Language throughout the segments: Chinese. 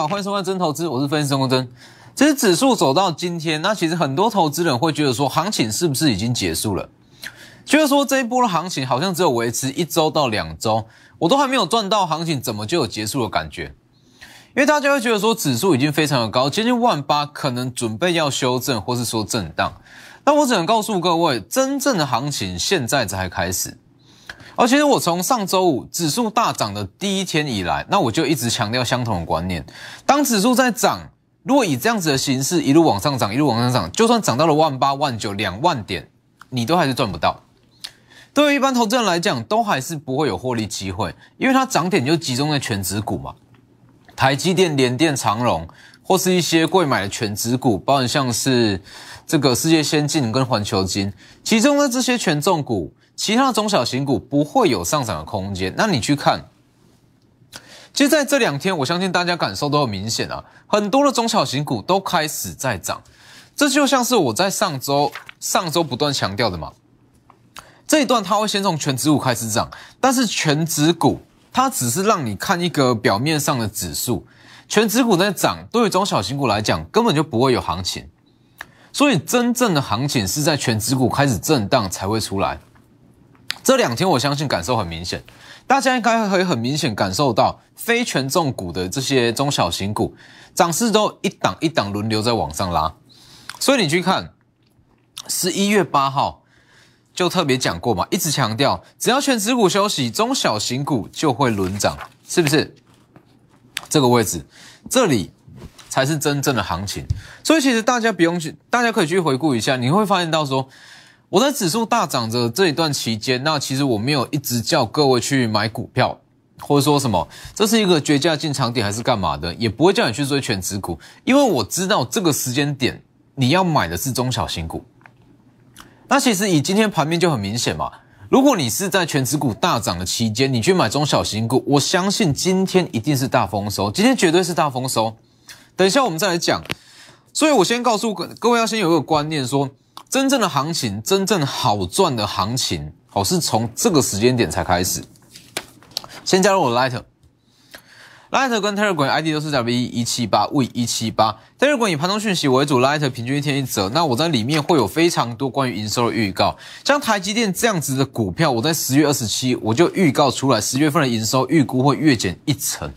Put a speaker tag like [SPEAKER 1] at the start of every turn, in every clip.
[SPEAKER 1] 好，欢迎收看真投资，我是分析师钟真。其实指数走到今天，那其实很多投资人会觉得说，行情是不是已经结束了？觉得说这一波的行情好像只有维持一周到两周，我都还没有赚到，行情怎么就有结束的感觉？因为大家会觉得说指数已经非常的高，接近万八，可能准备要修正，或是说震荡。那我只能告诉各位，真正的行情现在才开始。而其实我从上周五指数大涨的第一天以来，那我就一直强调相同的观念：当指数在涨，如果以这样子的形式一路往上涨，一路往上涨，就算涨到了万八、万九、两万点，你都还是赚不到。对于一般投资人来讲，都还是不会有获利机会，因为它涨点就集中在全指股嘛，台积电、联电、长荣，或是一些贵买的全指股，包含像是这个世界先进跟环球金，其中的这些权重股。其他的中小型股不会有上涨的空间，那你去看，其实在这两天，我相信大家感受都很明显啊，很多的中小型股都开始在涨，这就像是我在上周上周不断强调的嘛，这一段它会先从全指股开始涨，但是全指股它只是让你看一个表面上的指数，全指股在涨，对于中小型股来讲根本就不会有行情，所以真正的行情是在全指股开始震荡才会出来。这两天我相信感受很明显，大家应该可以很明显感受到非权重股的这些中小型股涨势都一档一档轮流在往上拉，所以你去看十一月八号就特别讲过嘛，一直强调只要全指股休息，中小型股就会轮涨，是不是？这个位置这里才是真正的行情，所以其实大家不用去，大家可以去回顾一下，你会发现到说。我在指数大涨的这一段期间，那其实我没有一直叫各位去买股票，或者说什么这是一个绝佳进场点还是干嘛的，也不会叫你去追全指股，因为我知道这个时间点你要买的是中小型股。那其实以今天盘面就很明显嘛，如果你是在全指股大涨的期间，你去买中小型股，我相信今天一定是大丰收，今天绝对是大丰收。等一下我们再来讲，所以我先告诉各各位要先有一个观念说。真正的行情，真正好赚的行情，哦，是从这个时间点才开始。先加入我的 Light，Light 跟 Telegram ID 都是 W 一七八 V 一七八，Telegram 以盘中讯息为主，Light 平均一天一折。那我在里面会有非常多关于营收的预告，像台积电这样子的股票，我在十月二十七我就预告出来，十月份的营收预估会月减一成。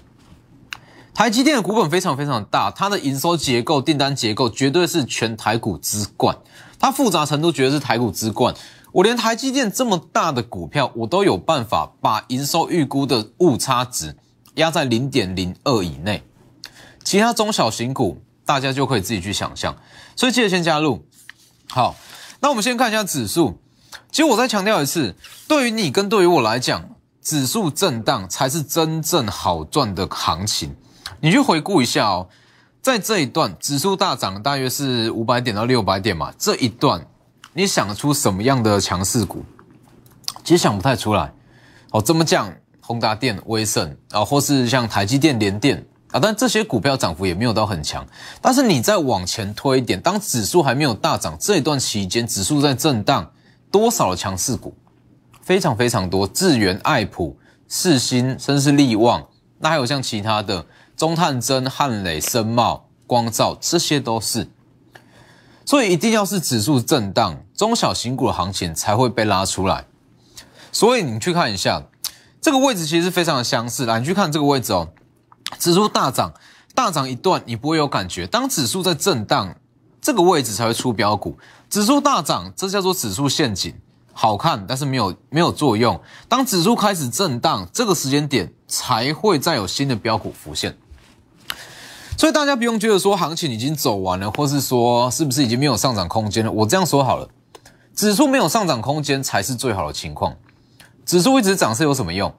[SPEAKER 1] 台积电的股本非常非常大，它的营收结构、订单结构绝对是全台股之冠。它复杂程度绝对是台股之冠。我连台积电这么大的股票，我都有办法把营收预估的误差值压在零点零二以内。其他中小型股，大家就可以自己去想象。所以记得先加入。好，那我们先看一下指数。其实我再强调一次，对于你跟对于我来讲，指数震荡才是真正好赚的行情。你去回顾一下哦，在这一段指数大涨，大约是五百点到六百点嘛。这一段你想出什么样的强势股？其实想不太出来。哦，这么讲？宏达电、威盛啊，或是像台积电、联电啊，但这些股票涨幅也没有到很强。但是你再往前推一点，当指数还没有大涨这一段期间，指数在震荡，多少的强势股？非常非常多，智源、爱普、世新，甚至是力旺，那还有像其他的。中探针、汉磊、深茂、光照，这些都是，所以一定要是指数震荡，中小型股的行情才会被拉出来。所以你去看一下这个位置，其实非常的相似。来，你去看这个位置哦，指数大涨，大涨一段，你不会有感觉。当指数在震荡，这个位置才会出标股。指数大涨，这叫做指数陷阱，好看，但是没有没有作用。当指数开始震荡，这个时间点才会再有新的标股浮现。所以大家不用觉得说行情已经走完了，或是说是不是已经没有上涨空间了？我这样说好了，指数没有上涨空间才是最好的情况。指数一直涨是有什么用？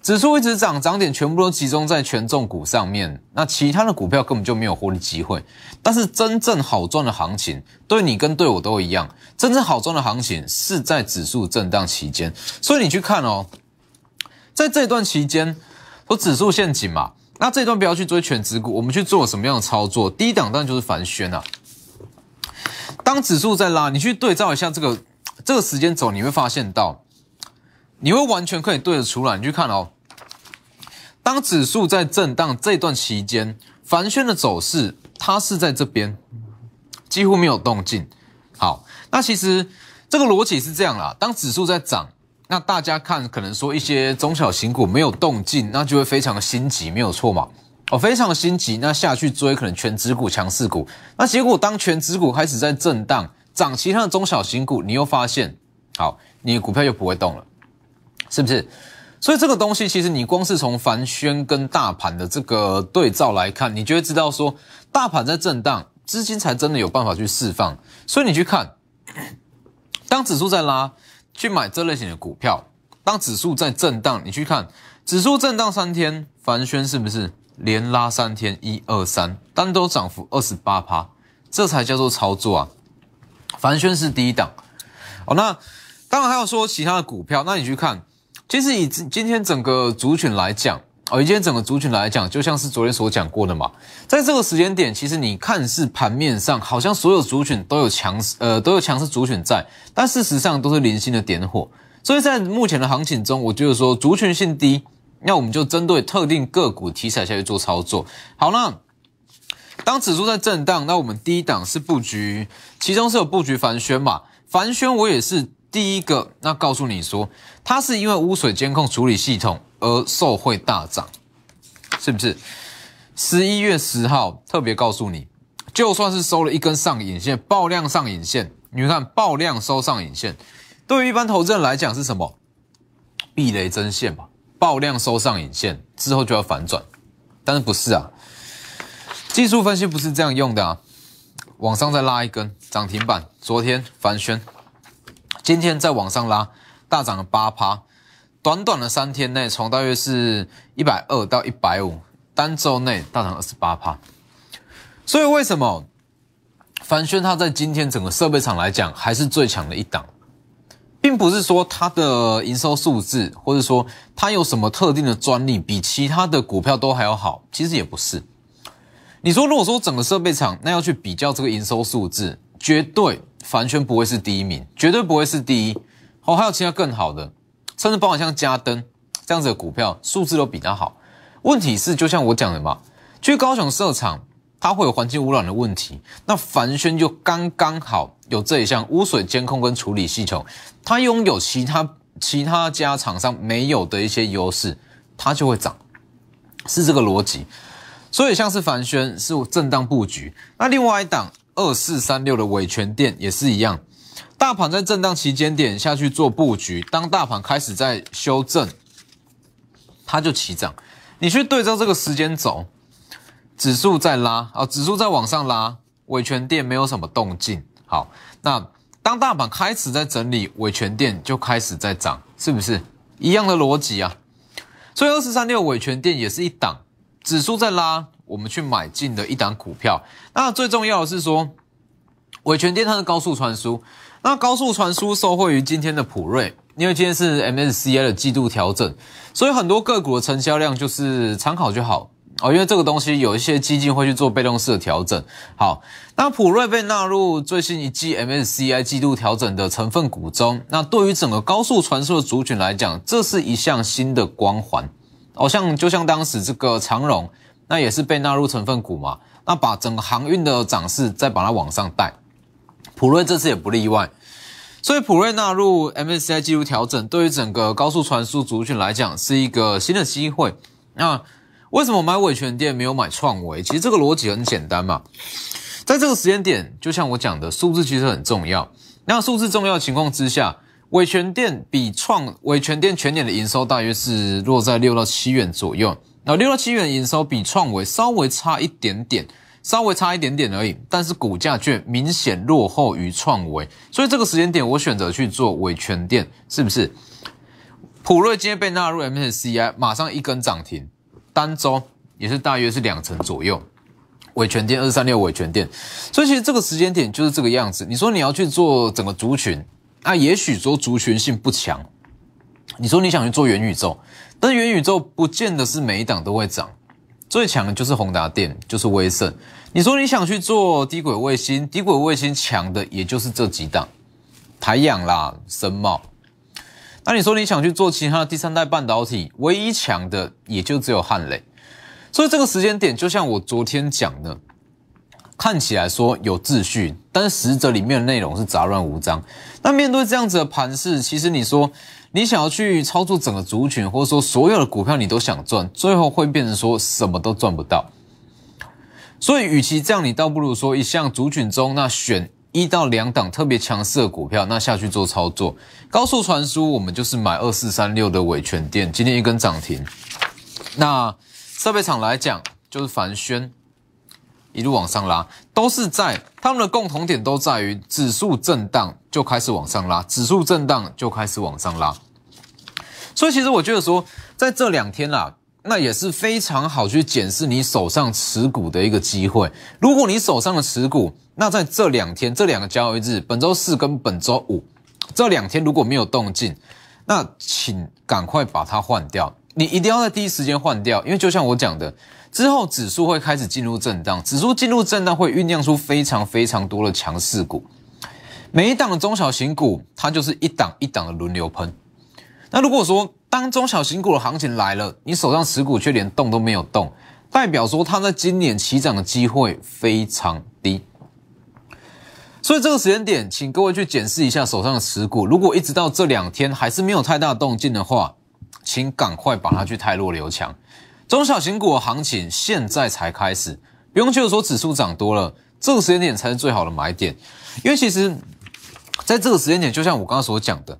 [SPEAKER 1] 指数一直涨，涨点全部都集中在权重股上面，那其他的股票根本就没有获利机会。但是真正好赚的行情，对你跟对我都一样，真正好赚的行情是在指数震荡期间。所以你去看哦，在这段期间，说指数陷阱嘛。那这一段不要去追全指股，我们去做什么样的操作？第一档当然就是凡轩啊。当指数在拉，你去对照一下这个这个时间轴，你会发现到，你会完全可以对得出来。你去看哦，当指数在震荡这段期间，凡轩的走势它是在这边，几乎没有动静。好，那其实这个逻辑是这样啦，当指数在涨，那大家看可能说一些中小型股没有动静，那就会非常的心急，没有错嘛。哦，非常的心急，那下去追可能全指股、强势股，那结果当全指股开始在震荡，涨其他的中小型股，你又发现，好，你的股票又不会动了，是不是？所以这个东西其实你光是从凡轩跟大盘的这个对照来看，你就会知道说，大盘在震荡，资金才真的有办法去释放。所以你去看，当指数在拉，去买这类型的股票；当指数在震荡，你去看指数震荡三天，凡轩是不是？连拉三天，一二三，单周涨幅二十八趴，这才叫做操作啊！凡轩是第一档哦。那当然还有说其他的股票，那你去看，其实以今天整个族群来讲，哦，今天整个族群来讲，就像是昨天所讲过的嘛，在这个时间点，其实你看似盘面上好像所有族群都有强势，呃，都有强势族群在，但事实上都是零星的点火。所以在目前的行情中，我就是说族群性低。那我们就针对特定个股题材下去做操作。好，那当指数在震荡，那我们第一档是布局，其中是有布局凡轩嘛？凡轩我也是第一个。那告诉你说，它是因为污水监控处理系统而受惠大涨，是不是？十一月十号特别告诉你，就算是收了一根上影线，爆量上影线，你看爆量收上影线，对于一般投资人来讲是什么？避雷针线吧。爆量收上影线之后就要反转，但是不是啊？技术分析不是这样用的啊！往上再拉一根涨停板，昨天凡轩，今天再往上拉，大涨了八趴，短短的三天内从大约是一百二到一百五，单周内大涨二十八趴。所以为什么凡轩它在今天整个设备厂来讲还是最强的一档？并不是说它的营收数字，或者说它有什么特定的专利比其他的股票都还要好，其实也不是。你说如果说整个设备厂那要去比较这个营收数字，绝对凡轩不会是第一名，绝对不会是第一。哦，还有其他更好的，甚至包括像嘉登这样子的股票，数字都比它好。问题是，就像我讲的嘛，去高雄设厂。它会有环境污染的问题，那凡轩就刚刚好有这一项污水监控跟处理系统，它拥有其他其他家厂商没有的一些优势，它就会涨，是这个逻辑。所以像是凡轩是震荡布局，那另外一档二四三六的伟权店也是一样，大盘在震荡期间点下去做布局，当大盘开始在修正，它就起涨。你去对照这个时间轴。指数在拉啊，指数在往上拉，伟权店没有什么动静。好，那当大盘开始在整理，伟权店就开始在涨，是不是一样的逻辑啊？所以二四三六伟权店也是一档，指数在拉，我们去买进的一档股票。那最重要的是说，伟权店它是高速传输，那高速传输受惠于今天的普瑞，因为今天是 MSCI 的季度调整，所以很多个股的成交量就是参考就好。哦，因为这个东西有一些基金会去做被动式的调整。好，那普瑞被纳入最新一季 MSCI 季度调整的成分股中。那对于整个高速传输的族群来讲，这是一项新的光环。哦，像就像当时这个长荣，那也是被纳入成分股嘛。那把整个航运的涨势再把它往上带，普瑞这次也不例外。所以普瑞纳入 MSCI 季度调整，对于整个高速传输族群来讲，是一个新的机会。那为什么买伟权店没有买创维？其实这个逻辑很简单嘛，在这个时间点，就像我讲的，数字其实很重要。那数字重要的情况之下，伟权店比创伟权店全年的营收大约是落在六到七元左右。那六到七元营收比创维稍微差一点点，稍微差一点点而已，但是股价却明显落后于创维。所以这个时间点，我选择去做伟权店，是不是？普瑞今天被纳入 MSCI，马上一根涨停。单周也是大约是两成左右，伟权店二三六伟权店，所以其实这个时间点就是这个样子。你说你要去做整个族群，那也许说族群性不强。你说你想去做元宇宙，但元宇宙不见得是每一档都会涨，最强的就是宏达电，就是威盛。你说你想去做低轨卫星，低轨卫星强的也就是这几档，台阳啦、深茂。那你说你想去做其他的第三代半导体，唯一强的也就只有汉磊。所以这个时间点，就像我昨天讲的，看起来说有秩序，但是实则里面的内容是杂乱无章。那面对这样子的盘势，其实你说你想要去操作整个族群，或者说所有的股票你都想赚，最后会变成说什么都赚不到。所以，与其这样，你倒不如说一项族群中那选一到两档特别强势的股票，那下去做操作。高速传输，我们就是买二四三六的伟权店，今天一根涨停。那设备厂来讲，就是凡轩一路往上拉，都是在他们的共同点都在于指数震荡就开始往上拉，指数震荡就开始往上拉。所以，其实我觉得说，在这两天啦。那也是非常好去检视你手上持股的一个机会。如果你手上的持股，那在这两天这两个交易日，本周四跟本周五这两天如果没有动静，那请赶快把它换掉。你一定要在第一时间换掉，因为就像我讲的，之后指数会开始进入震荡，指数进入震荡会酝酿出非常非常多的强势股。每一档的中小型股，它就是一档一档的轮流喷。那如果说，当中小型股的行情来了，你手上持股却连动都没有动，代表说它在今年起涨的机会非常低。所以这个时间点，请各位去检视一下手上的持股，如果一直到这两天还是没有太大动静的话，请赶快把它去太弱留强。中小型股的行情现在才开始，不用觉得说指数涨多了，这个时间点才是最好的买点，因为其实在这个时间点，就像我刚刚所讲的。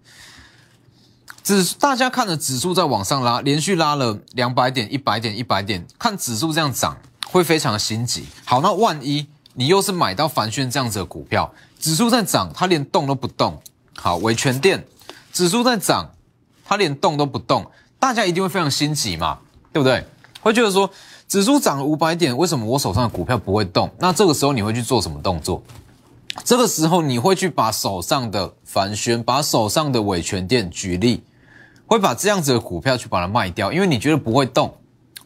[SPEAKER 1] 指大家看着指数在往上拉，连续拉了两百点、一百点、一百点，看指数这样涨，会非常的心急。好，那万一你又是买到凡轩这样子的股票，指数在涨，它连动都不动。好，维权店指数在涨，它连动都不动，大家一定会非常心急嘛，对不对？会觉得说指数涨了五百点，为什么我手上的股票不会动？那这个时候你会去做什么动作？这个时候你会去把手上的凡轩，把手上的维权店举例。会把这样子的股票去把它卖掉，因为你觉得不会动，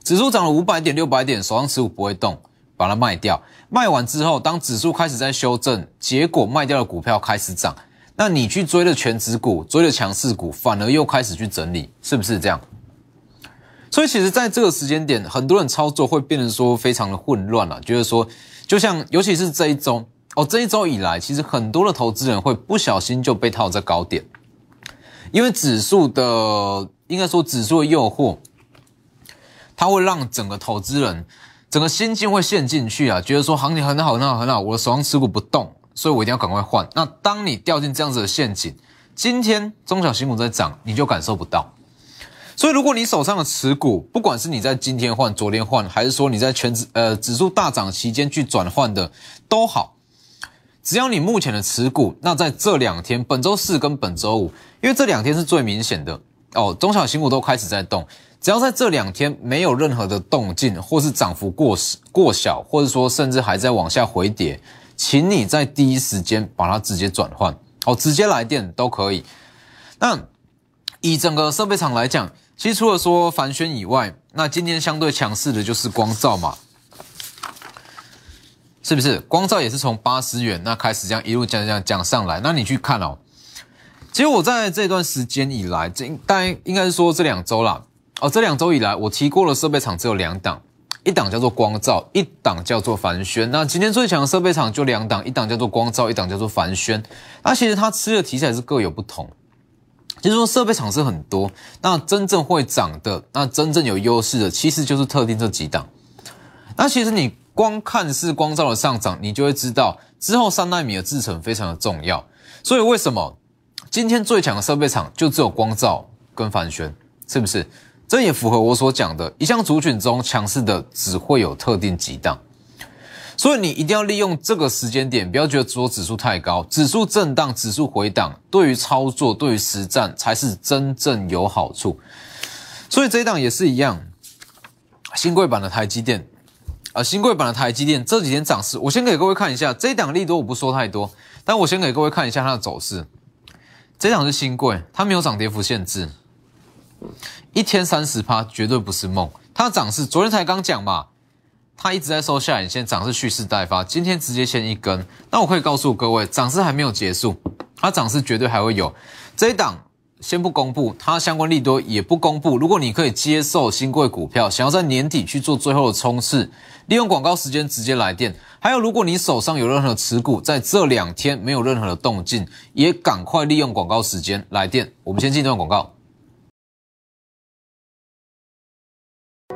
[SPEAKER 1] 指数涨了五百点、六百点，手上持股不会动，把它卖掉。卖完之后，当指数开始在修正，结果卖掉的股票开始涨，那你去追的全指股、追的强势股，反而又开始去整理，是不是这样？所以其实在这个时间点，很多人操作会变得说非常的混乱了，就是说，就像尤其是这一周哦，这一周以来，其实很多的投资人会不小心就被套在高点。因为指数的，应该说指数的诱惑，它会让整个投资人整个心境会陷进去啊，觉得说行情很好很好很好，我的手上持股不动，所以我一定要赶快换。那当你掉进这样子的陷阱，今天中小型股在涨，你就感受不到。所以如果你手上的持股，不管是你在今天换、昨天换，还是说你在全指呃指数大涨期间去转换的，都好。只要你目前的持股，那在这两天，本周四跟本周五，因为这两天是最明显的哦，中小型股都开始在动。只要在这两天没有任何的动静，或是涨幅过过小，或者说甚至还在往下回跌，请你在第一时间把它直接转换哦，直接来电都可以。那以整个设备厂来讲，其实除了说凡轩以外，那今天相对强势的就是光照嘛。是不是光照也是从八十元那开始这样一路讲讲讲上来？那你去看哦，其实我在这段时间以来，这大概应该是说这两周啦。哦，这两周以来我提过了设备厂只有两档，一档叫做光照，一档叫做凡轩。那今天最强的设备厂就两档，一档叫做光照，一档叫做凡轩。那其实它吃的题材是各有不同，就是说设备厂是很多，那真正会涨的，那真正有优势的，其实就是特定这几档。那其实你。光看是光照的上涨，你就会知道之后三纳米的制程非常的重要。所以为什么今天最强的设备厂就只有光照跟凡轩，是不是？这也符合我所讲的，一项族群中强势的只会有特定几档。所以你一定要利用这个时间点，不要觉得说指数太高，指数震荡、指数回档，对于操作、对于实战才是真正有好处。所以这一档也是一样，新贵版的台积电。啊，新贵版的台积电这几天涨势，我先给各位看一下。这一档利多我不说太多，但我先给各位看一下它的走势。这档是新贵，它没有涨跌幅限制，一天三十趴绝对不是梦。它的涨势昨天才刚讲嘛，它一直在收下影线，涨势蓄势待发。今天直接先一根，那我可以告诉各位，涨势还没有结束，它涨势绝对还会有。这一档先不公布，它相关利多也不公布。如果你可以接受新贵股票，想要在年底去做最后的冲刺，利用广告时间直接来电。还有，如果你手上有任何持股，在这两天没有任何的动静，也赶快利用广告时间来电。我们先进一段广告。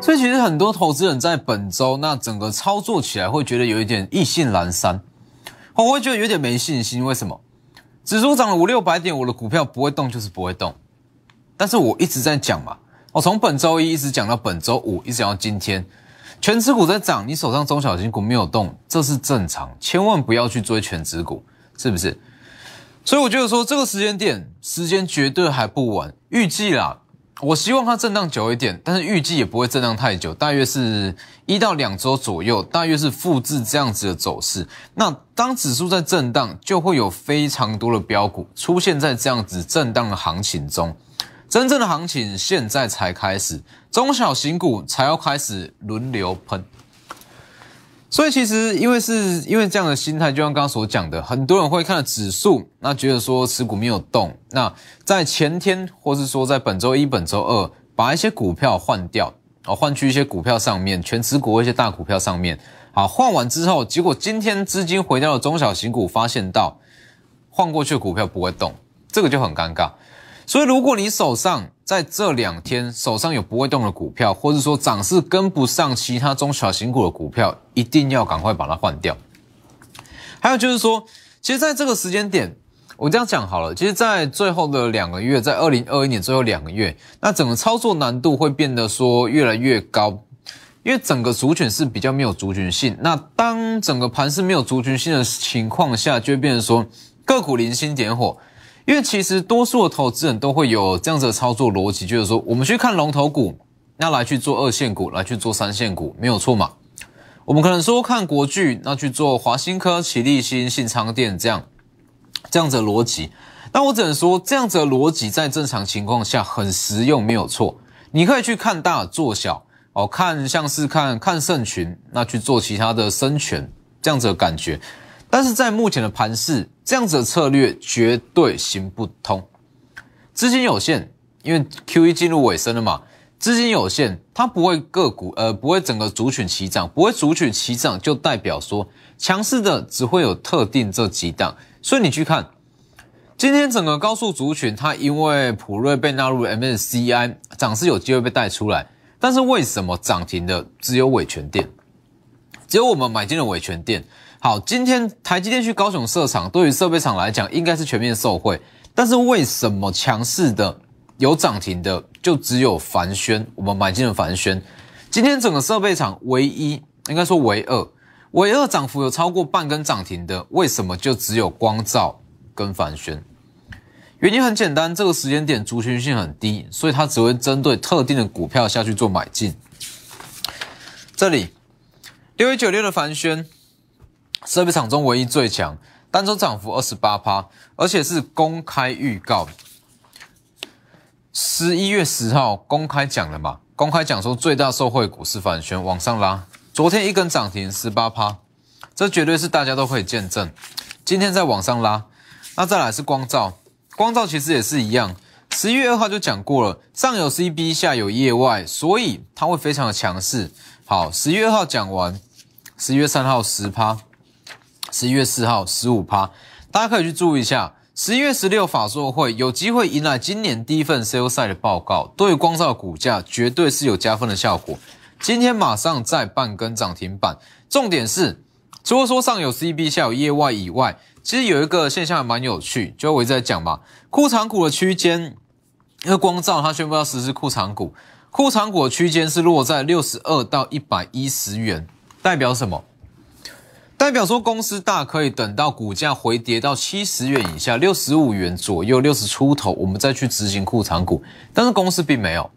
[SPEAKER 1] 所以，其实很多投资人在本周那整个操作起来会觉得有一点意兴阑珊，我会觉得有点没信心。为什么？指数涨了五六百点，我的股票不会动就是不会动。但是我一直在讲嘛，我从本周一一直讲到本周五，一直讲到今天，全指股在涨，你手上中小型股没有动，这是正常，千万不要去追全指股，是不是？所以我觉得说这个时间点，时间绝对还不晚，预计啦。我希望它震荡久一点，但是预计也不会震荡太久，大约是一到两周左右，大约是复制这样子的走势。那当指数在震荡，就会有非常多的标股出现在这样子震荡的行情中。真正的行情现在才开始，中小型股才要开始轮流喷。所以其实，因为是因为这样的心态，就像刚刚所讲的，很多人会看指数，那觉得说持股没有动，那在前天或是说在本周一、本周二，把一些股票换掉，哦，换去一些股票上面，全持股一些大股票上面，好，换完之后，结果今天资金回到了中小型股，发现到换过去的股票不会动，这个就很尴尬。所以，如果你手上在这两天手上有不会动的股票，或者说涨势跟不上其他中小型股的股票，一定要赶快把它换掉。还有就是说，其实在这个时间点，我这样讲好了，其实，在最后的两个月，在二零二一年最后两个月，那整个操作难度会变得说越来越高，因为整个族群是比较没有族群性。那当整个盘是没有族群性的情况下，就会变成说个股零星点火。因为其实多数的投资人都会有这样子的操作逻辑，就是说我们去看龙头股，那来去做二线股，来去做三线股，没有错嘛？我们可能说看国巨，那去做华新科、启力新、信昌电这样这样子的逻辑。那我只能说这样子的逻辑在正常情况下很实用，没有错。你可以去看大做小哦，看像是看看圣群，那去做其他的生权这样子的感觉。但是在目前的盘势，这样子的策略绝对行不通。资金有限，因为 Q E 进入尾声了嘛，资金有限，它不会个股，呃，不会整个族群齐涨，不会族群齐涨，就代表说强势的只会有特定这几档。所以你去看，今天整个高速族群，它因为普瑞被纳入 M S C I，涨势有机会被带出来，但是为什么涨停的只有伟权店，只有我们买进了伟权店？好，今天台积电去高雄设厂，对于设备厂来讲，应该是全面受惠。但是为什么强势的有涨停的，就只有凡轩？我们买进了凡轩。今天整个设备厂唯一，应该说唯二，唯二涨幅有超过半根涨停的，为什么就只有光照跟凡轩？原因很简单，这个时间点族群性很低，所以它只会针对特定的股票下去做买进。这里六一九六的凡轩。设备厂中唯一最强，单周涨幅二十八趴，而且是公开预告。十一月十号公开讲了嘛？公开讲说最大受惠股是反旋往上拉，昨天一根涨停十八趴，这绝对是大家都可以见证。今天在往上拉，那再来是光照，光照其实也是一样。十一月二号就讲过了，上有 CB，下有业外，所以它会非常的强势。好，十一月二号讲完，十一月三号十趴。十一月四号十五趴，大家可以去注意一下。十一月十六法说会有机会迎来今年第一份 sales 的报告，对光照股价绝对是有加分的效果。今天马上再半根涨停板，重点是除了说上有 CB 下有业外以外，其实有一个现象还蛮有趣，就我一直在讲嘛，库藏股的区间，因为光照它宣布要实施库藏股，库藏股的区间是落在六十二到一百一十元，代表什么？代表说公司大可以等到股价回跌到七十元以下，六十五元左右，六十出头，我们再去执行库藏股。但是公司并没有，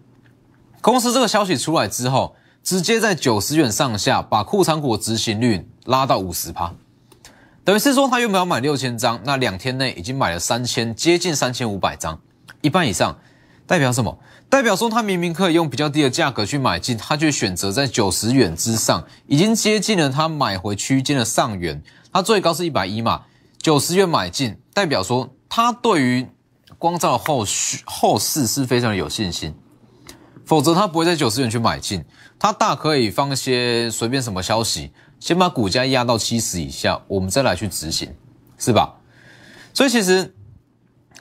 [SPEAKER 1] 公司这个消息出来之后，直接在九十元上下把库藏股的执行率拉到五十趴，等于是说他原本要买六千张，那两天内已经买了三千，接近三千五百张，一半以上，代表什么？代表说，他明明可以用比较低的价格去买进，他却选择在九十元之上，已经接近了他买回区间的上缘。他最高是一百一嘛，九十元买进，代表说他对于光照的后续后市是非常有信心，否则他不会在九十元去买进，他大可以放些随便什么消息，先把股价压到七十以下，我们再来去执行，是吧？所以其实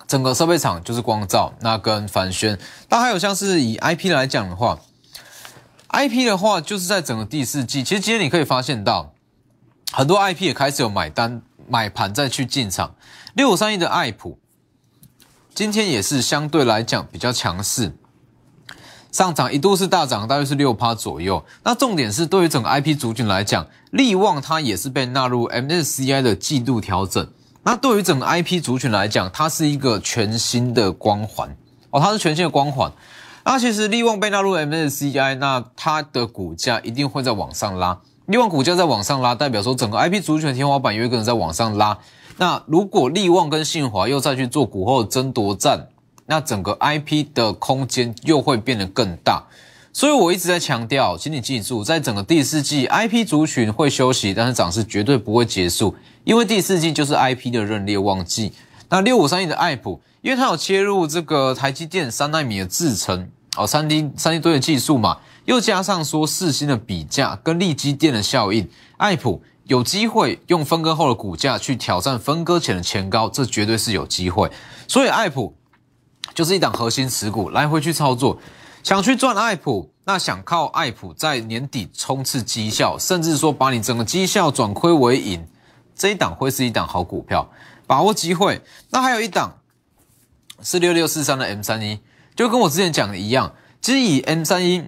[SPEAKER 1] 整个设备厂就是光照，那跟凡轩，那还有像是以 IP 来讲的话，IP 的话就是在整个第四季，其实今天你可以发现到很多 IP 也开始有买单买盘再去进场，六五三一的爱普。今天也是相对来讲比较强势，上涨一度是大涨，大约是六趴左右。那重点是对于整个 IP 族群来讲，利旺它也是被纳入 MSCI 的季度调整。那对于整个 IP 族群来讲，它是一个全新的光环哦，它是全新的光环。那其实利旺被纳入 MSCI，那它的股价一定会在往上拉。利旺股价在往上拉，代表说整个 IP 族群天花板有一个人在往上拉。那如果利旺跟信华又再去做股后争夺战，那整个 IP 的空间又会变得更大。所以我一直在强调，请你记住，在整个第四季，IP 族群会休息，但是涨势绝对不会结束，因为第四季就是 IP 的认列旺季。那六五三一的爱普，因为它有切入这个台积电三纳米的制程哦，三 D 三 D 堆的技术嘛，又加上说四星的比价跟利基电的效应，爱普。有机会用分割后的股价去挑战分割前的前高，这绝对是有机会。所以爱普就是一档核心持股，来回去操作。想去赚爱普，那想靠爱普在年底冲刺绩效，甚至说把你整个绩效转亏为盈，这一档会是一档好股票，把握机会。那还有一档是六六四三的 M 三一，就跟我之前讲的一样，其实以 M 三一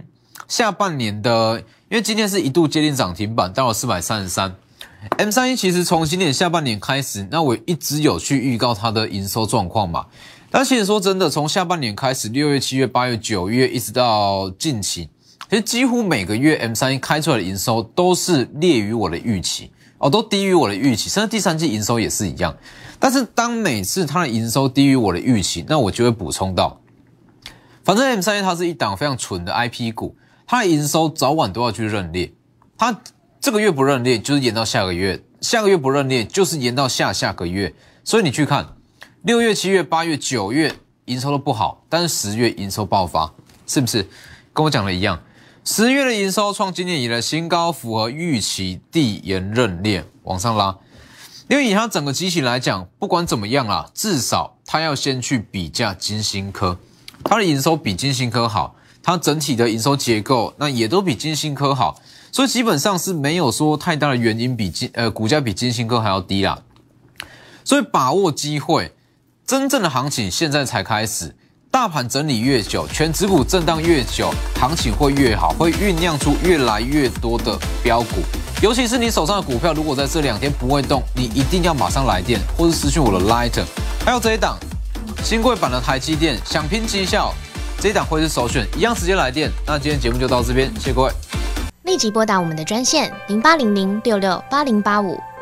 [SPEAKER 1] 下半年的，因为今天是一度接近涨停板，到了四百三十三。M 三一其实从今年下半年开始，那我一直有去预告它的营收状况嘛。但其实说真的，从下半年开始，六月、七月、八月、九月，一直到近期，其实几乎每个月 M 三一开出来的营收都是劣于我的预期哦，都低于我的预期，甚至第三季营收也是一样。但是当每次它的营收低于我的预期，那我就会补充到，反正 M 三一它是一档非常纯的 IP 股，它的营收早晚都要去认列，它。这个月不认列，就是延到下个月；下个月不认列，就是延到下下个月。所以你去看，六月、七月、八月、九月营收都不好，但是十月营收爆发，是不是跟我讲的一样？十月的营收创今年以来新高，符合预期，递延认列往上拉。因为以它整个机型来讲，不管怎么样啦，至少它要先去比价金星科，它的营收比金星科好，它整体的营收结构那也都比金星科好。所以基本上是没有说太大的原因比金呃股价比金星科还要低啦，所以把握机会，真正的行情现在才开始，大盘整理越久，全指股震荡越久，行情会越好，会酝酿出越来越多的标股，尤其是你手上的股票，如果在这两天不会动，你一定要马上来电或是私讯我的 Lighter 还有这一档新贵版的台积电，想拼绩效，这一档会是首选，一样直接来电。那今天节目就到这边，谢谢各位。
[SPEAKER 2] 立即拨打我们的专线零八零零六六八零八五